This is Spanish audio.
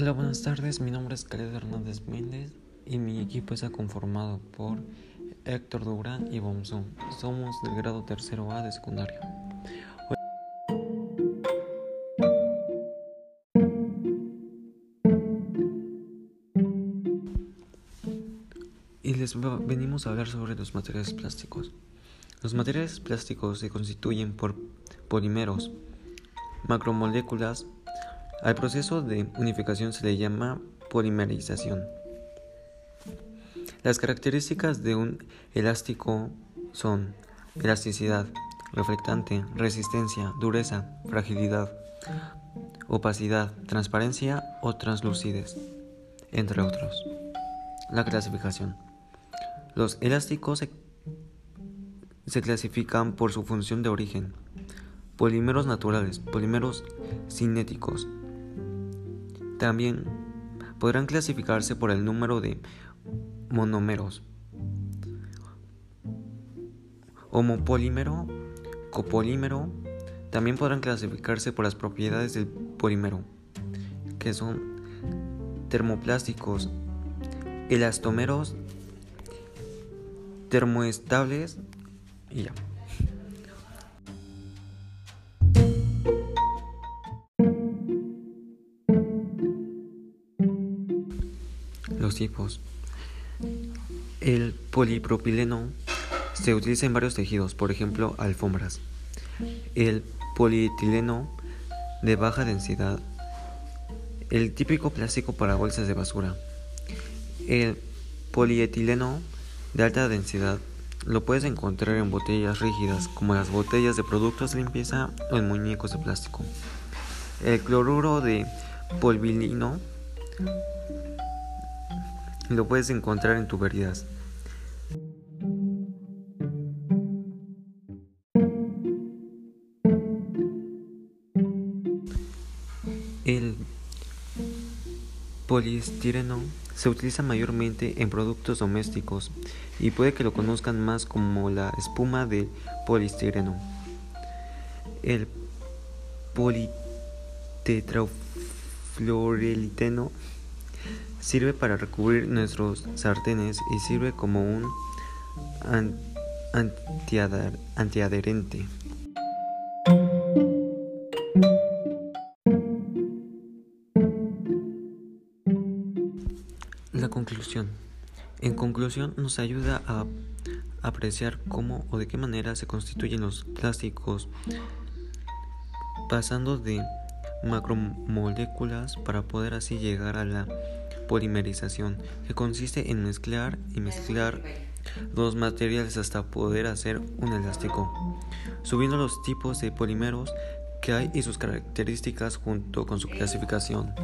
Hola, buenas tardes. Mi nombre es Caled Hernández Méndez y mi equipo está conformado por Héctor Durán y Bomzón. Somos del grado tercero A de secundaria. Y les venimos a hablar sobre los materiales plásticos. Los materiales plásticos se constituyen por polímeros, macromoléculas, al proceso de unificación se le llama polimerización. Las características de un elástico son elasticidad, reflectante, resistencia, dureza, fragilidad, opacidad, transparencia o translucidez, entre otros. La clasificación. Los elásticos se, se clasifican por su función de origen. Polímeros naturales, polímeros cinéticos, también podrán clasificarse por el número de monómeros. Homopolímero, copolímero, también podrán clasificarse por las propiedades del polímero, que son termoplásticos, elastómeros, termoestables y ya. Los tipos. El polipropileno se utiliza en varios tejidos, por ejemplo, alfombras. El polietileno de baja densidad. El típico plástico para bolsas de basura. El polietileno de alta densidad lo puedes encontrar en botellas rígidas como las botellas de productos de limpieza o en muñecos de plástico. El cloruro de polvilino lo puedes encontrar en tuberías. El poliestireno se utiliza mayormente en productos domésticos y puede que lo conozcan más como la espuma de poliestireno. El politetrafluoreliteno Sirve para recubrir nuestros sartenes y sirve como un antiadherente. La conclusión. En conclusión nos ayuda a apreciar cómo o de qué manera se constituyen los plásticos pasando de macromoléculas para poder así llegar a la polimerización, que consiste en mezclar y mezclar dos materiales hasta poder hacer un elástico, subiendo los tipos de polímeros que hay y sus características junto con su clasificación.